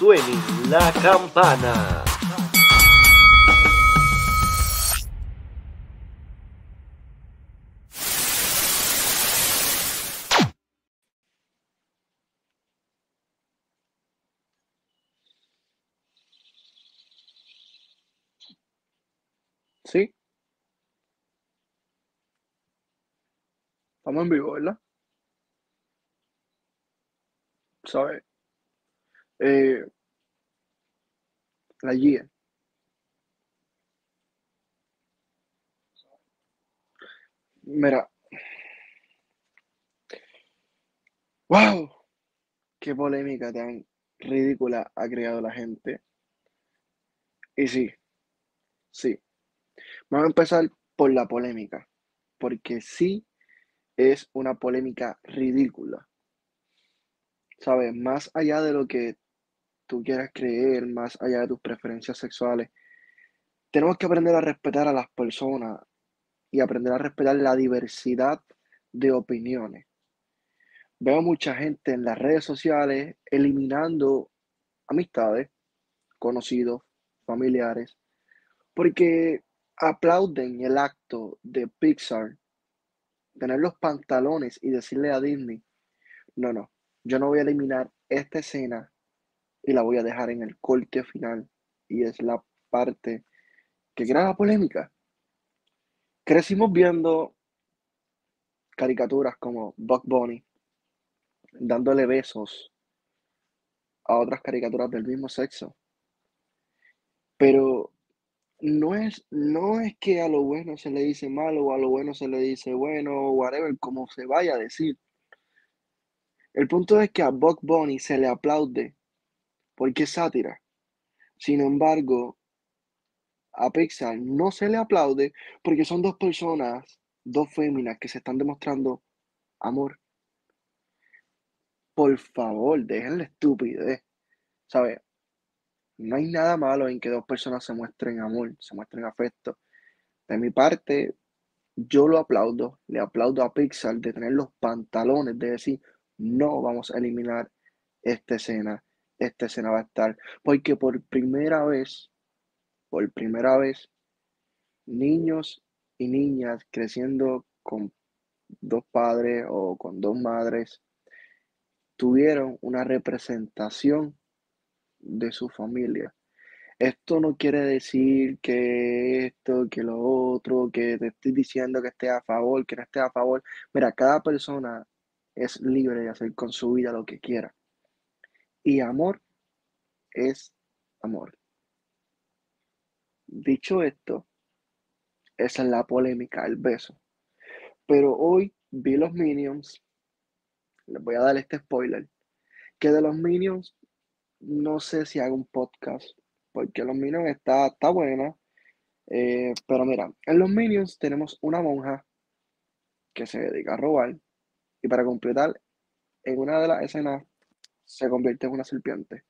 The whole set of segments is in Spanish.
suene la campana. Sí, estamos en vivo, ¿verdad? ¿Sabes? Eh, la guía. Mira, wow, qué polémica tan ridícula ha creado la gente. Y sí, sí, vamos a empezar por la polémica, porque sí es una polémica ridícula. ¿Sabes? Más allá de lo que tú quieras creer, más allá de tus preferencias sexuales, tenemos que aprender a respetar a las personas y aprender a respetar la diversidad de opiniones. Veo mucha gente en las redes sociales eliminando amistades, conocidos, familiares, porque aplauden el acto de Pixar, tener los pantalones y decirle a Disney, no, no, yo no voy a eliminar esta escena y la voy a dejar en el corte final. Y es la parte que crea la polémica. Crecimos viendo caricaturas como Buck Bunny dándole besos a otras caricaturas del mismo sexo. Pero no es, no es que a lo bueno se le dice malo o a lo bueno se le dice bueno o whatever, como se vaya a decir. El punto es que a Buck Bunny se le aplaude porque es sátira. Sin embargo, a Pixar no se le aplaude porque son dos personas, dos féminas que se están demostrando amor. Por favor, dejen la estupidez. ¿Sabes? No hay nada malo en que dos personas se muestren amor, se muestren afecto. De mi parte, yo lo aplaudo, le aplaudo a Pixar de tener los pantalones de decir, no vamos a eliminar esta escena, esta escena va a estar, porque por primera vez, por primera vez, niños y niñas creciendo con dos padres o con dos madres tuvieron una representación de su familia. Esto no quiere decir que esto, que lo otro, que te estoy diciendo que esté a favor, que no esté a favor. Mira, cada persona es libre de hacer con su vida lo que quiera. Y amor es amor. Dicho esto, esa es la polémica, el beso. Pero hoy vi los Minions, les voy a dar este spoiler, que de los Minions no sé si hago un podcast, porque los Minions está, está buena. Eh, pero mira, en los Minions tenemos una monja que se dedica a robar y para completar, en una de las escenas se convierte en una serpiente.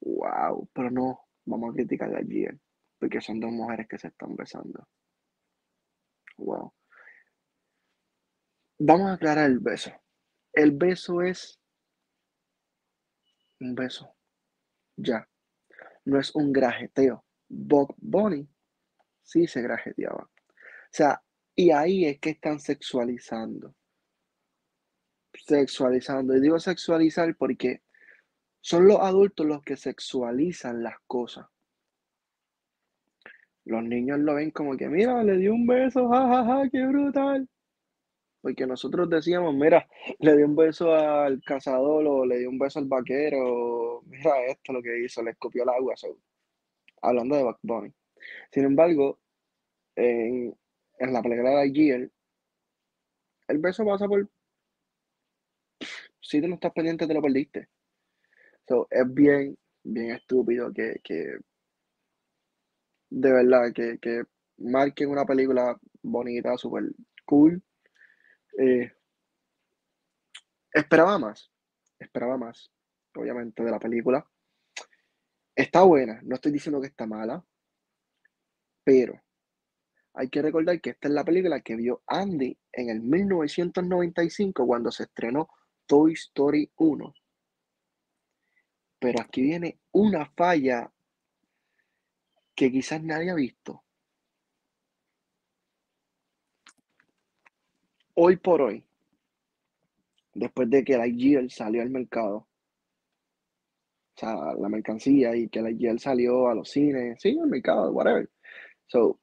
Wow, pero no, vamos a criticar a porque son dos mujeres que se están besando. Wow. Vamos a aclarar el beso. El beso es un beso. Ya. No es un grajeteo. Bob Bunny sí se grajeteaba. O sea, y ahí es que están sexualizando. Sexualizando. Y digo sexualizar porque son los adultos los que sexualizan las cosas. Los niños lo ven como que, mira, le dio un beso, jajaja, ja, qué brutal. Porque nosotros decíamos, mira, le dio un beso al cazador o le dio un beso al vaquero, mira esto lo que hizo, le escupió el agua. hablando de Buck Bunny. Sin embargo, en, la película de Gear, el beso pasa por. Si tú no estás pendiente, te lo perdiste. So, es bien, bien estúpido que, que de verdad, que, que marquen una película bonita, súper cool eh, esperaba más, esperaba más, obviamente, de la película. Está buena, no estoy diciendo que está mala, pero hay que recordar que esta es la película que vio Andy en el 1995 cuando se estrenó Toy Story 1. Pero aquí viene una falla que quizás nadie ha visto. Hoy por hoy, después de que la IGL salió al mercado, o sea, la mercancía y que la IGL salió a los cines, sí, al mercado, whatever. So,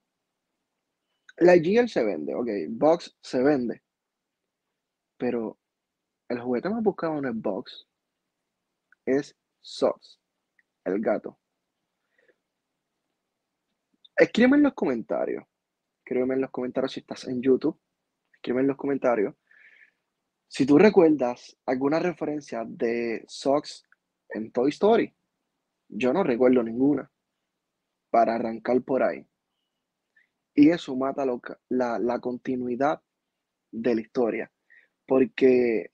la IGL se vende, ok, Box se vende, pero el juguete más buscado en el Box es Socks, el gato. Escríbeme en los comentarios. Escríbeme en los comentarios si estás en YouTube. Escríbeme en los comentarios. Si tú recuerdas alguna referencia de Socks en Toy Story. Yo no recuerdo ninguna. Para arrancar por ahí. Y eso mata la continuidad de la historia. Porque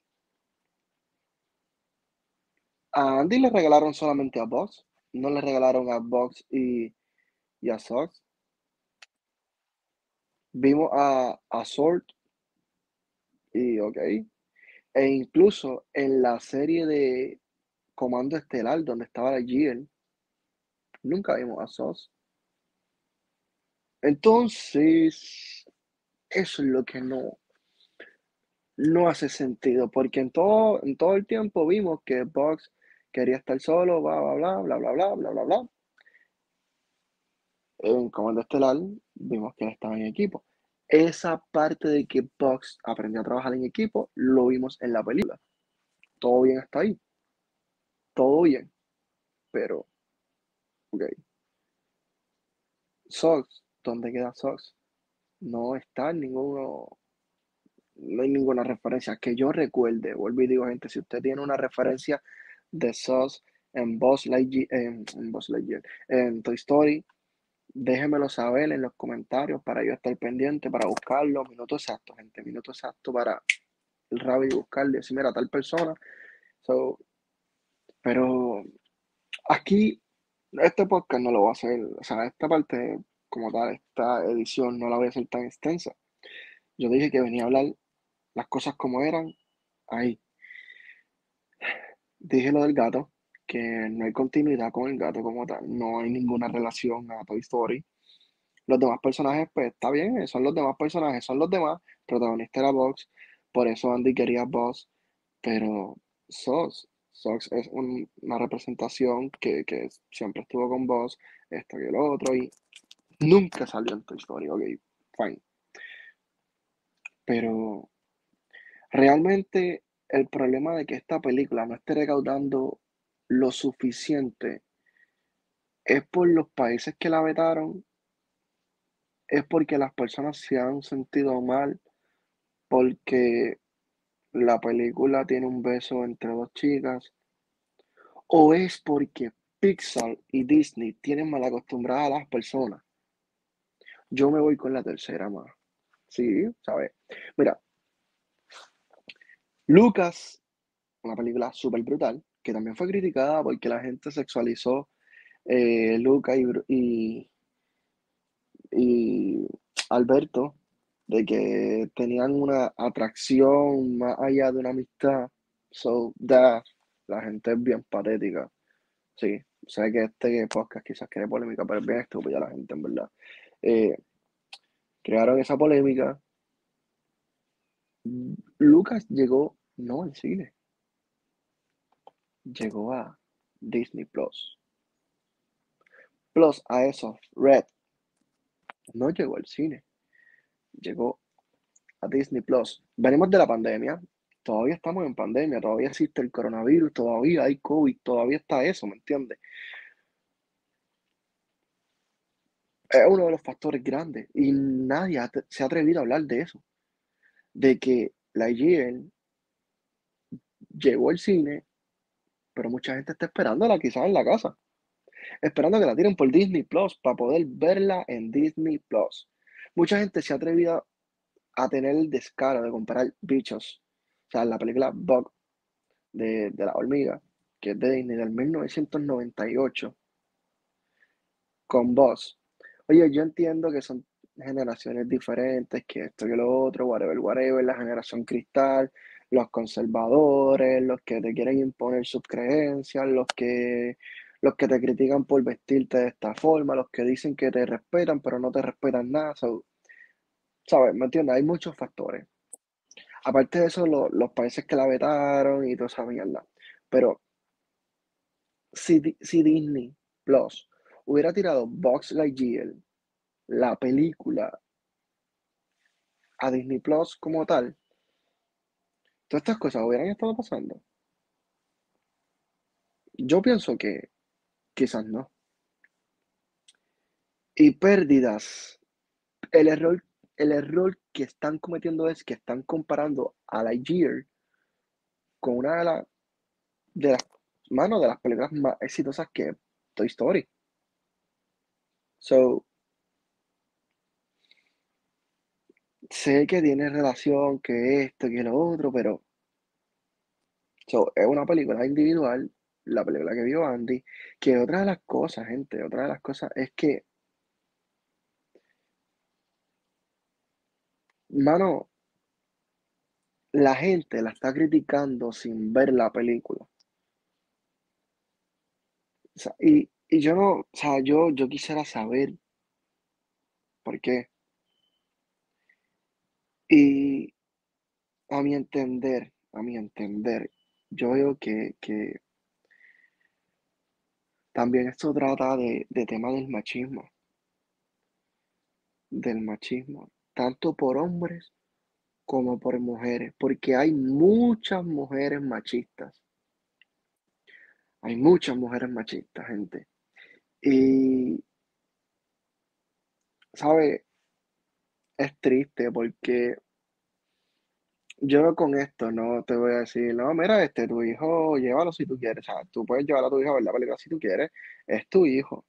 a Andy le regalaron solamente a Box. No le regalaron a Box y, a Sox. Vimos a, a. Y ok. E incluso en la serie de Comando Estelar, donde estaba la GL, nunca vimos a Sos. Entonces, eso es lo que no, no hace sentido, porque en todo, en todo el tiempo vimos que Box quería estar solo, bla, bla, bla, bla, bla, bla, bla, bla, bla. En Comando Estelar vimos que él estaba en equipo. Esa parte de que Box aprendió a trabajar en equipo, lo vimos en la película. Todo bien hasta ahí. Todo bien. Pero, ok. Sox, ¿dónde queda Sox? No está en ninguno, no hay ninguna referencia que yo recuerde. Vuelvo y digo, gente, si usted tiene una referencia de Sox en Boss Lightyear, en, en Boss Lightyear, en Toy Story, déjemelo saber en los comentarios para yo estar pendiente, para buscarlo, minuto exacto, gente, minuto exacto para el rabbit y buscarle, decir, mira, tal persona. So, pero aquí, este podcast no lo voy a hacer, o sea, esta parte como tal, esta edición no la voy a hacer tan extensa. Yo dije que venía a hablar las cosas como eran ahí. Dije lo del gato, que no hay continuidad con el gato como tal, no hay ninguna relación a Toy Story. Los demás personajes, pues está bien, son los demás personajes, son los demás, protagonista era Box, por eso Andy quería Boss, pero Sos, Sox es una representación que, que, siempre estuvo con Boss, esto y el otro, y nunca salió en Toy Story, ok, fine. Pero realmente el problema de que esta película no esté recaudando lo suficiente es por los países que la vetaron, es porque las personas se han sentido mal, porque la película tiene un beso entre dos chicas, o es porque Pixar y Disney tienen mal acostumbradas a las personas. Yo me voy con la tercera más. Sí, ¿sabes? Mira, Lucas, una película súper brutal, que también fue criticada porque la gente sexualizó eh, Lucas y, Alberto de que tenían una atracción más allá de una amistad. So, that, la gente es bien patética. Sí, sé que este podcast quizás quiere polémica, pero es bien estúpida la gente, en verdad. Eh, crearon esa polémica. Lucas llegó no al cine, llegó a Disney Plus. Plus a eso, Red. No llegó al cine. Llegó a Disney Plus. Venimos de la pandemia, todavía estamos en pandemia, todavía existe el coronavirus, todavía hay COVID, todavía está eso, ¿me entiendes? Es uno de los factores grandes y nadie se ha atrevido a hablar de eso, de que la IGN llegó al cine, pero mucha gente está esperándola quizás en la casa, esperando que la tiren por Disney Plus para poder verla en Disney Plus. Mucha gente se ha atrevido a tener el descaro de comprar bichos. O sea, la película Bug de, la hormiga, que es de Disney del 1998, con voz. Oye, yo entiendo que son generaciones diferentes, que esto y lo otro, whatever, whatever, la generación cristal, los conservadores, los que te quieren imponer sus creencias, los que, los que te critican por vestirte de esta forma, los que dicen que te respetan, pero no te respetan nada. So, ¿sabes? ¿Me entiendes? Hay muchos factores. Aparte de eso, lo- los países que la vetaron y toda esa mierda. Pero si, si Disney Plus hubiera tirado Box Lightyear, la película, a Disney Plus como tal, todas estas cosas hubieran estado pasando. Yo pienso que quizás no. Y pérdidas. El error, el error que están cometiendo es que están comparando a Lightyear con una de, las de las manos de las películas más exitosas que Toy Story. So, sé que tiene relación, que esto, que lo otro, pero so, es una película individual, la película que vio Andy, que otra de las cosas, gente, otra de las cosas es que, mano, la gente la está criticando sin ver la película. Y, y yo no, o sea, yo, yo quisiera saber por qué. Y a mi entender, a mi entender, yo veo que, que también esto trata de, de tema del machismo, del machismo, tanto por hombres como por mujeres, porque hay muchas mujeres machistas, hay muchas mujeres machistas, gente. Y, ¿sabe? Es triste porque yo con esto no te voy a decir, no, mira, este, tu hijo, llévalo si tú quieres, o sea, tú puedes llevar a tu hijo a ver la si tú quieres, es tu hijo,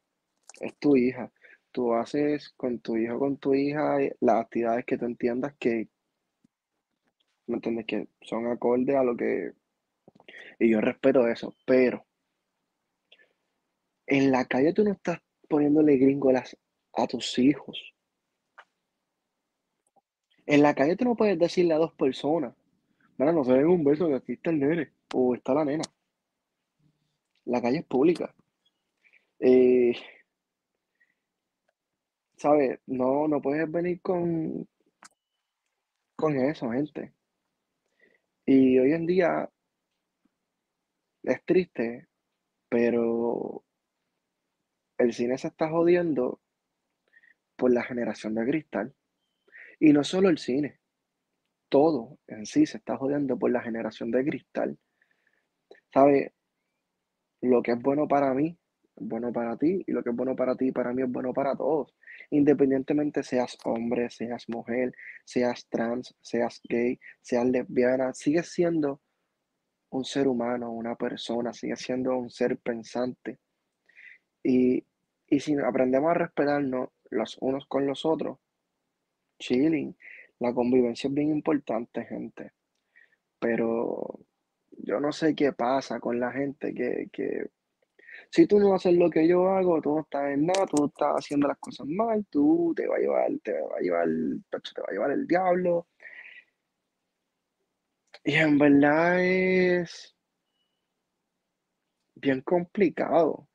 es tu hija. Tú haces con tu hijo, con tu hija, las actividades que tú entiendas que, ¿me entiendes? Que son acorde a lo que... Y yo respeto eso, pero en la calle tú no estás poniéndole gringolas a tus hijos. En la calle tú no puedes decirle a dos personas, mira, no se den un beso que aquí está el nene o está la nena. La calle es pública. Eh, ¿sabes? No, no puedes venir con, con eso, gente. Y hoy en día es triste, pero el cine se está jodiendo por la generación de cristal. Y no solo el cine, todo en sí se está jodiendo por la generación de cristal. ¿Sabes? Lo que es bueno para mí es bueno para ti y lo que es bueno para ti para mí es bueno para todos. Independientemente seas hombre, seas mujer, seas trans, seas gay, seas lesbiana, sigues siendo un ser humano, una persona, sigues siendo un ser pensante. Y, y si aprendemos a respetarnos los unos con los otros, chilling, la convivencia es bien importante, gente. Pero yo no sé qué pasa con la gente que, que si tú no haces lo que yo hago, tú no estás en nada, tú estás haciendo las cosas mal, tú te va a llevar, te va a llevar, te va a llevar el diablo. Y en verdad es bien complicado.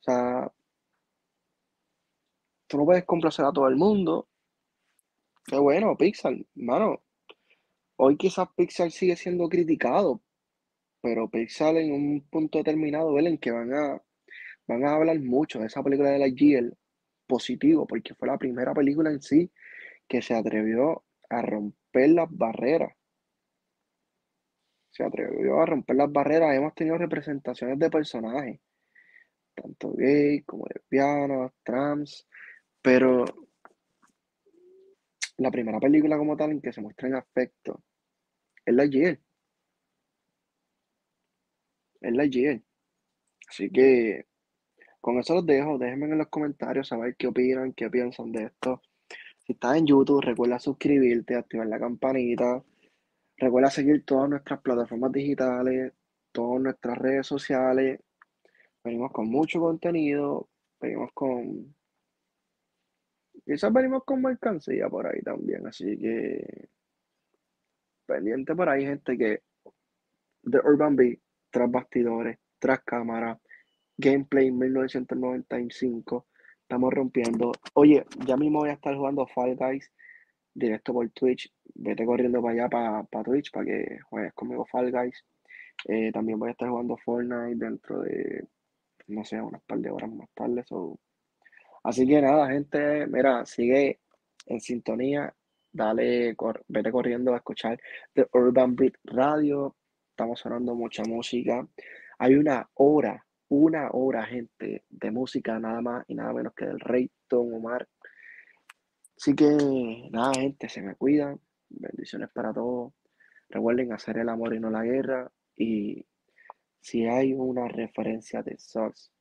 O sea, tú no puedes complacer a todo el mundo. Qué bueno, Pixar, mano. Hoy quizás Pixar sigue siendo criticado, pero Pixar en un punto determinado, ven que van a, van a hablar mucho de esa película de Lightyear positivo, porque fue la primera película en sí que se atrevió a romper las barreras. Se atrevió a romper las barreras. Hemos tenido representaciones de personajes, tanto gay como lesbianas, trans, pero la primera película como tal en que se muestra en afecto es Lightyear. Es Lightyear. Así que con eso los dejo. Déjenme en los comentarios saber qué opinan, qué piensan de esto. Si estás en YouTube, recuerda suscribirte, activar la campanita. Recuerda seguir todas nuestras plataformas digitales, todas nuestras redes sociales. Venimos con mucho contenido. Venimos con. Quizás venimos con mercancía por ahí también. Así que. pendiente por ahí, gente, que The Urban Beat, tras bastidores, tras cámara, gameplay 1995, estamos rompiendo. Oye, ya mismo voy a estar jugando Fall Guys directo por Twitch. Vete corriendo para allá, para, Twitch, para que juegues conmigo Fall Guys. Eh, también voy a estar jugando Fortnite dentro de, no sé, unas par de horas más tarde. Así que nada, gente, mira, sigue en sintonía. Dale, vete corriendo a escuchar The Urban Beat Radio. Estamos sonando mucha música. Hay una hora, una hora, gente, de música nada más y nada menos que del Rey Tom Omar. Así que nada, gente, se me cuidan. Bendiciones para todos. Recuerden hacer el amor y no la guerra. Y si hay una referencia de Sox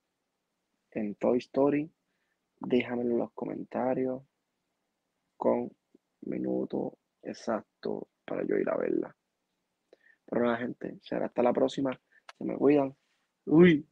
en Toy Story, déjamelo en los comentarios con minuto exacto para yo ir a verla. Pero nada, gente, será hasta la próxima. Se me cuidan. Uy.